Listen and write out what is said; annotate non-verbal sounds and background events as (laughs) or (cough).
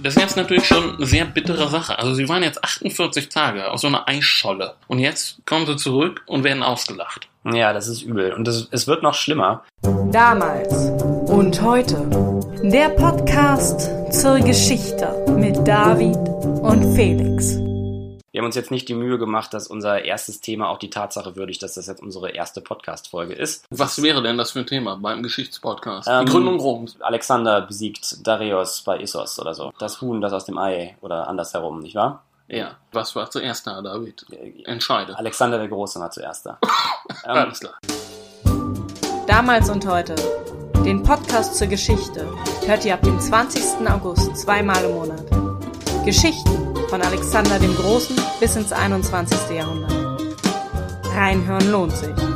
Das ist jetzt natürlich schon eine sehr bittere Sache. Also sie waren jetzt 48 Tage auf so einer Eisscholle und jetzt kommen sie zurück und werden ausgelacht. Ja, das ist übel. Und das, es wird noch schlimmer. Damals und heute. Der Podcast zur Geschichte mit David und Felix. Wir haben uns jetzt nicht die Mühe gemacht, dass unser erstes Thema auch die Tatsache würdigt, dass das jetzt unsere erste Podcast-Folge ist. Was wäre denn das für ein Thema beim Geschichtspodcast? Ähm, Die Gründung Roms. Alexander besiegt Darius bei Issos oder so. Das Huhn, das aus dem Ei oder andersherum, nicht wahr? Ja. Was war zuerst da, David? Entscheide. Alexander der Große war zuerst da. (laughs) ähm, Alles klar. Damals und heute. Den Podcast zur Geschichte hört ihr ab dem 20. August zweimal im Monat. Geschichten von Alexander dem Großen bis ins 21. Jahrhundert. Reinhören lohnt sich.